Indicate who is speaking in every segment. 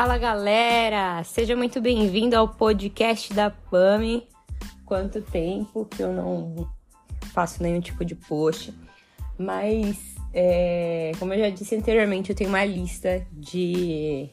Speaker 1: Fala galera, seja muito bem-vindo ao podcast da PAMI. Quanto tempo que eu não faço nenhum tipo de post, mas é, como eu já disse anteriormente, eu tenho uma lista de,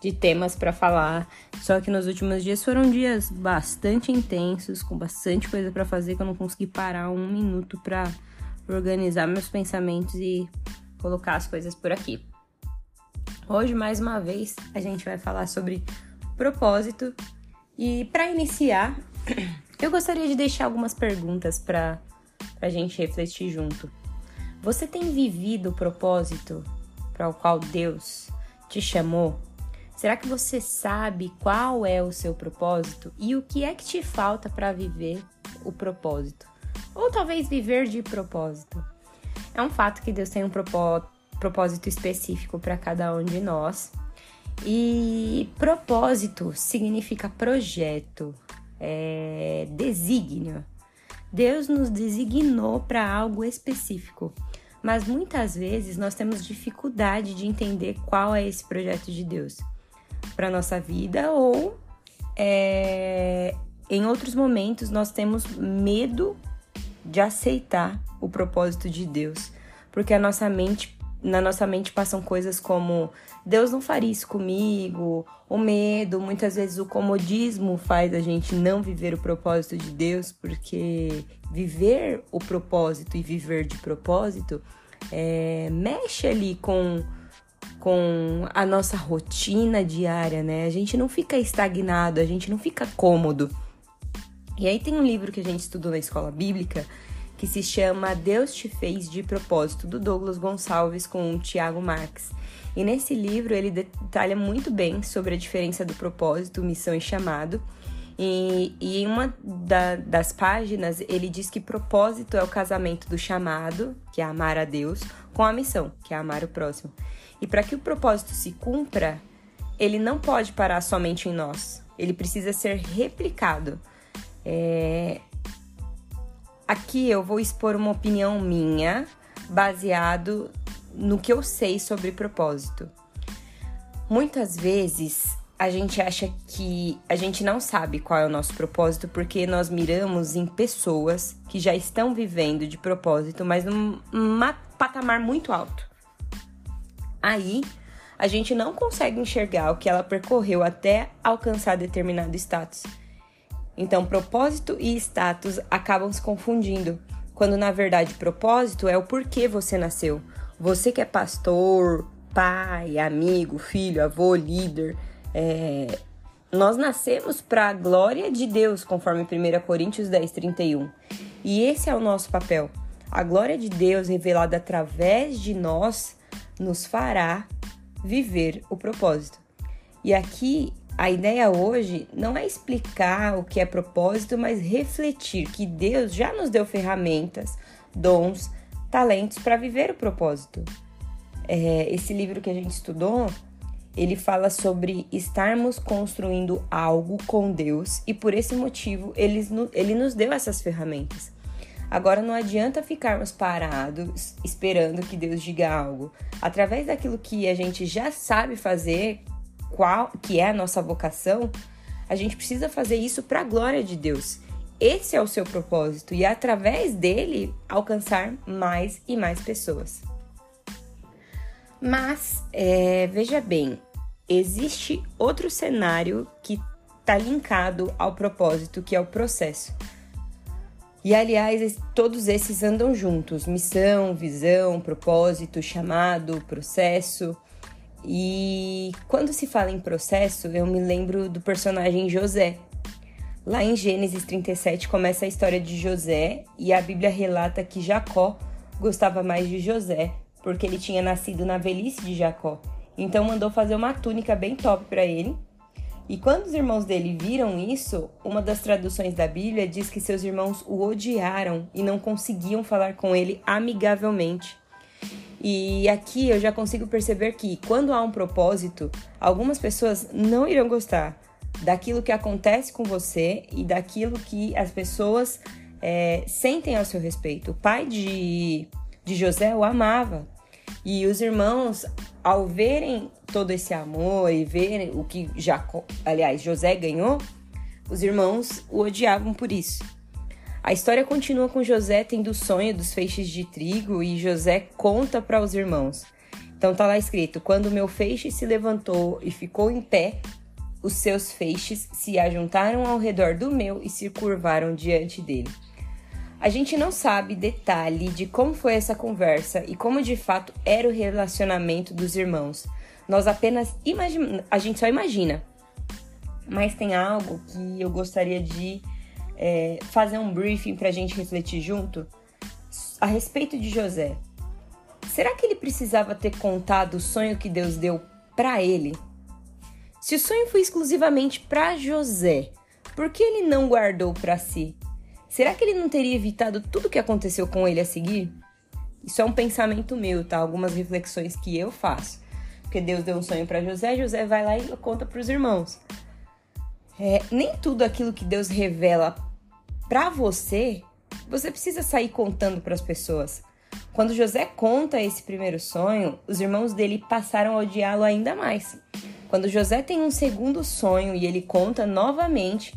Speaker 1: de temas para falar. Só que nos últimos dias foram dias bastante intensos, com bastante coisa para fazer, que eu não consegui parar um minuto para organizar meus pensamentos e colocar as coisas por aqui. Hoje, mais uma vez, a gente vai falar sobre propósito. E para iniciar, eu gostaria de deixar algumas perguntas para a gente refletir junto. Você tem vivido o propósito para o qual Deus te chamou? Será que você sabe qual é o seu propósito e o que é que te falta para viver o propósito? Ou talvez viver de propósito? É um fato que Deus tem um propósito propósito específico para cada um de nós. E propósito significa projeto, é, desígnio. Deus nos designou para algo específico, mas muitas vezes nós temos dificuldade de entender qual é esse projeto de Deus para nossa vida ou é, em outros momentos nós temos medo de aceitar o propósito de Deus, porque a nossa mente na nossa mente passam coisas como Deus não faria isso comigo, o medo, muitas vezes o comodismo faz a gente não viver o propósito de Deus, porque viver o propósito e viver de propósito é, mexe ali com, com a nossa rotina diária, né? A gente não fica estagnado, a gente não fica cômodo. E aí tem um livro que a gente estudou na escola bíblica que se chama Deus te fez de propósito, do Douglas Gonçalves com o Tiago Marx. E nesse livro ele detalha muito bem sobre a diferença do propósito, missão e chamado. E, e em uma da, das páginas ele diz que propósito é o casamento do chamado, que é amar a Deus, com a missão, que é amar o próximo. E para que o propósito se cumpra, ele não pode parar somente em nós, ele precisa ser replicado. É, Aqui eu vou expor uma opinião minha, baseado no que eu sei sobre propósito. Muitas vezes a gente acha que a gente não sabe qual é o nosso propósito porque nós miramos em pessoas que já estão vivendo de propósito, mas num patamar muito alto. Aí a gente não consegue enxergar o que ela percorreu até alcançar determinado status. Então, propósito e status acabam se confundindo, quando na verdade propósito é o porquê você nasceu. Você que é pastor, pai, amigo, filho, avô, líder, é... nós nascemos para a glória de Deus, conforme 1 Coríntios 10, 31. E esse é o nosso papel. A glória de Deus revelada através de nós nos fará viver o propósito. E aqui a ideia hoje não é explicar o que é propósito, mas refletir que Deus já nos deu ferramentas, dons, talentos para viver o propósito. É, esse livro que a gente estudou, ele fala sobre estarmos construindo algo com Deus e por esse motivo ele, ele nos deu essas ferramentas. Agora não adianta ficarmos parados esperando que Deus diga algo. Através daquilo que a gente já sabe fazer, qual que é a nossa vocação, a gente precisa fazer isso para a glória de Deus. Esse é o seu propósito e através dele alcançar mais e mais pessoas. Mas é, veja bem, existe outro cenário que está linkado ao propósito, que é o processo. E aliás, todos esses andam juntos: missão, visão, propósito, chamado, processo. E quando se fala em processo, eu me lembro do personagem José. Lá em Gênesis 37 começa a história de José e a Bíblia relata que Jacó gostava mais de José, porque ele tinha nascido na velhice de Jacó. Então mandou fazer uma túnica bem top para ele. E quando os irmãos dele viram isso, uma das traduções da Bíblia diz que seus irmãos o odiaram e não conseguiam falar com ele amigavelmente. E aqui eu já consigo perceber que quando há um propósito, algumas pessoas não irão gostar daquilo que acontece com você e daquilo que as pessoas é, sentem ao seu respeito. O pai de, de José o amava e os irmãos, ao verem todo esse amor e verem o que Jacó, aliás, José ganhou, os irmãos o odiavam por isso. A história continua com José tendo o sonho dos feixes de trigo e José conta para os irmãos. Então tá lá escrito: Quando meu feixe se levantou e ficou em pé, os seus feixes se ajuntaram ao redor do meu e se curvaram diante dele. A gente não sabe detalhe de como foi essa conversa e como de fato era o relacionamento dos irmãos. Nós apenas a gente só imagina. Mas tem algo que eu gostaria de é, fazer um briefing para a gente refletir junto a respeito de José. Será que ele precisava ter contado o sonho que Deus deu para ele? Se o sonho foi exclusivamente para José, por que ele não guardou para si? Será que ele não teria evitado tudo o que aconteceu com ele a seguir? Isso é um pensamento meu, tá? Algumas reflexões que eu faço. Porque Deus deu um sonho para José, José vai lá e conta para os irmãos. É, nem tudo aquilo que Deus revela para você, você precisa sair contando para as pessoas. Quando José conta esse primeiro sonho, os irmãos dele passaram a odiá-lo ainda mais. Quando José tem um segundo sonho e ele conta novamente,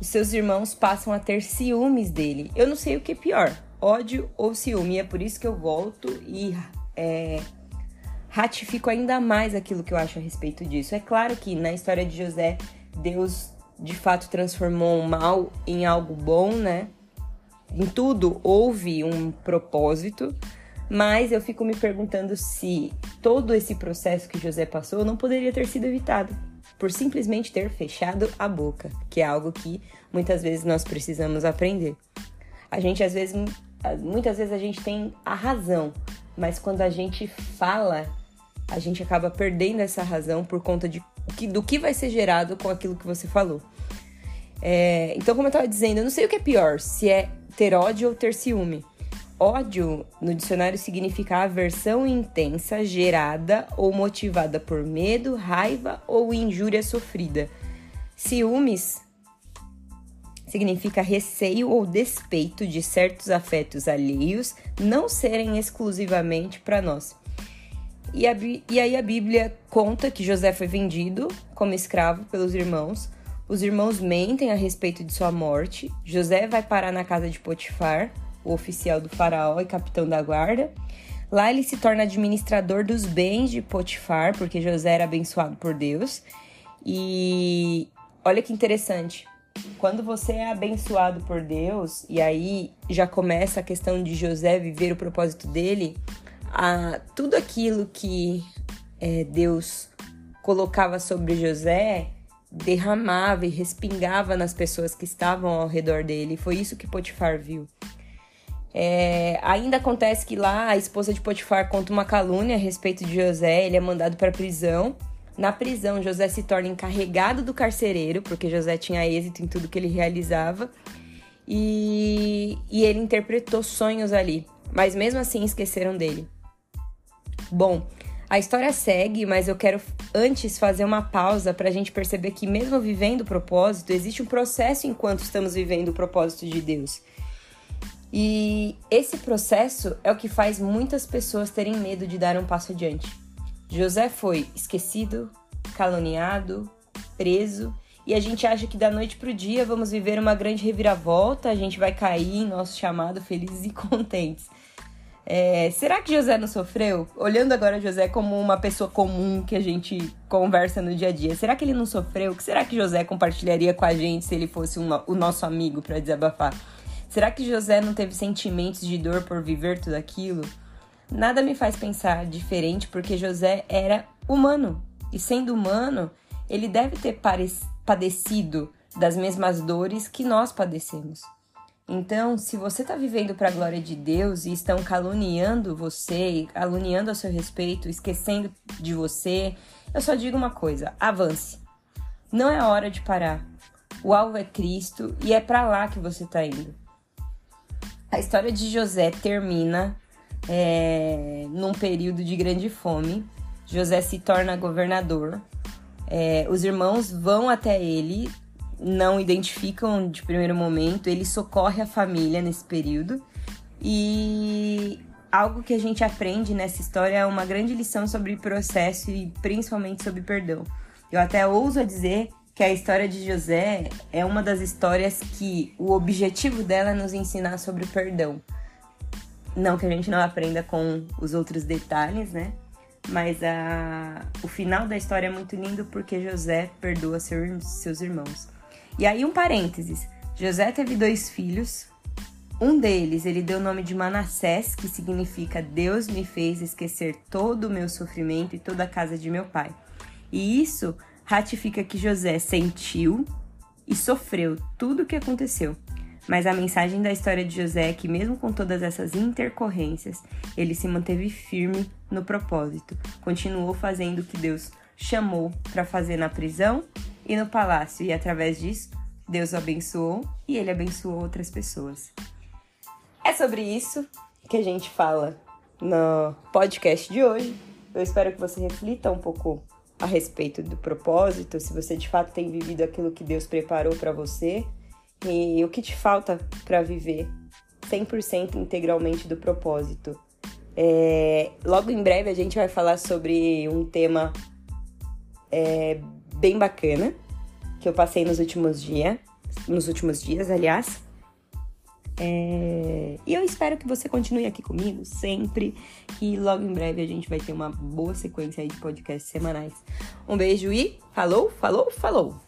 Speaker 1: os seus irmãos passam a ter ciúmes dele. Eu não sei o que é pior, ódio ou ciúme. É por isso que eu volto e é, ratifico ainda mais aquilo que eu acho a respeito disso. É claro que na história de José, Deus de fato transformou o mal em algo bom, né? Em tudo houve um propósito, mas eu fico me perguntando se todo esse processo que José passou não poderia ter sido evitado por simplesmente ter fechado a boca, que é algo que muitas vezes nós precisamos aprender. A gente às vezes muitas vezes a gente tem a razão, mas quando a gente fala, a gente acaba perdendo essa razão por conta de do que vai ser gerado com aquilo que você falou. É, então, como eu estava dizendo, eu não sei o que é pior, se é ter ódio ou ter ciúme. Ódio no dicionário significa aversão intensa gerada ou motivada por medo, raiva ou injúria sofrida. Ciúmes significa receio ou despeito de certos afetos alheios não serem exclusivamente para nós. E, a, e aí a Bíblia conta que José foi vendido como escravo pelos irmãos. Os irmãos mentem a respeito de sua morte. José vai parar na casa de Potifar o oficial do faraó e capitão da guarda. Lá ele se torna administrador dos bens de Potifar, porque José era abençoado por Deus. E olha que interessante. Quando você é abençoado por Deus, e aí já começa a questão de José viver o propósito dele, a, tudo aquilo que é, Deus colocava sobre José derramava e respingava nas pessoas que estavam ao redor dele. Foi isso que Potifar viu. É, ainda acontece que lá a esposa de Potifar conta uma calúnia a respeito de José, ele é mandado para a prisão. Na prisão, José se torna encarregado do carcereiro, porque José tinha êxito em tudo que ele realizava. E, e ele interpretou sonhos ali, mas mesmo assim esqueceram dele. Bom, a história segue, mas eu quero antes fazer uma pausa para a gente perceber que, mesmo vivendo o propósito, existe um processo enquanto estamos vivendo o propósito de Deus. E esse processo é o que faz muitas pessoas terem medo de dar um passo adiante. José foi esquecido, caluniado, preso, e a gente acha que da noite para o dia vamos viver uma grande reviravolta, a gente vai cair em nosso chamado felizes e contentes. É, será que José não sofreu? Olhando agora José como uma pessoa comum que a gente conversa no dia a dia, será que ele não sofreu? O que será que José compartilharia com a gente se ele fosse um, o nosso amigo para desabafar? Será que José não teve sentimentos de dor por viver tudo aquilo? Nada me faz pensar diferente porque José era humano. E sendo humano, ele deve ter padecido das mesmas dores que nós padecemos. Então, se você está vivendo para a glória de Deus e estão caluniando você, caluniando a seu respeito, esquecendo de você, eu só digo uma coisa: avance. Não é hora de parar. O alvo é Cristo e é para lá que você está indo. A história de José termina é, num período de grande fome. José se torna governador. É, os irmãos vão até ele, não identificam de primeiro momento. Ele socorre a família nesse período. E algo que a gente aprende nessa história é uma grande lição sobre processo e principalmente sobre perdão. Eu até ouso dizer que a história de José é uma das histórias que o objetivo dela é nos ensinar sobre o perdão. Não que a gente não aprenda com os outros detalhes, né? Mas a... o final da história é muito lindo porque José perdoa seu... seus irmãos. E aí, um parênteses: José teve dois filhos. Um deles ele deu o nome de Manassés, que significa Deus me fez esquecer todo o meu sofrimento e toda a casa de meu pai. E isso ratifica que José sentiu e sofreu tudo o que aconteceu. Mas a mensagem da história de José é que, mesmo com todas essas intercorrências, ele se manteve firme no propósito, continuou fazendo o que Deus chamou para fazer na prisão e no palácio, e através disso, Deus o abençoou e ele abençoou outras pessoas. É sobre isso que a gente fala no podcast de hoje. Eu espero que você reflita um pouco a respeito do propósito, se você de fato tem vivido aquilo que Deus preparou para você e o que te falta para viver 100% integralmente do propósito. É, logo em breve a gente vai falar sobre um tema é, bem bacana que eu passei nos últimos dias, nos últimos dias, aliás. É... E eu espero que você continue aqui comigo sempre. E logo em breve a gente vai ter uma boa sequência aí de podcasts semanais. Um beijo e falou, falou, falou!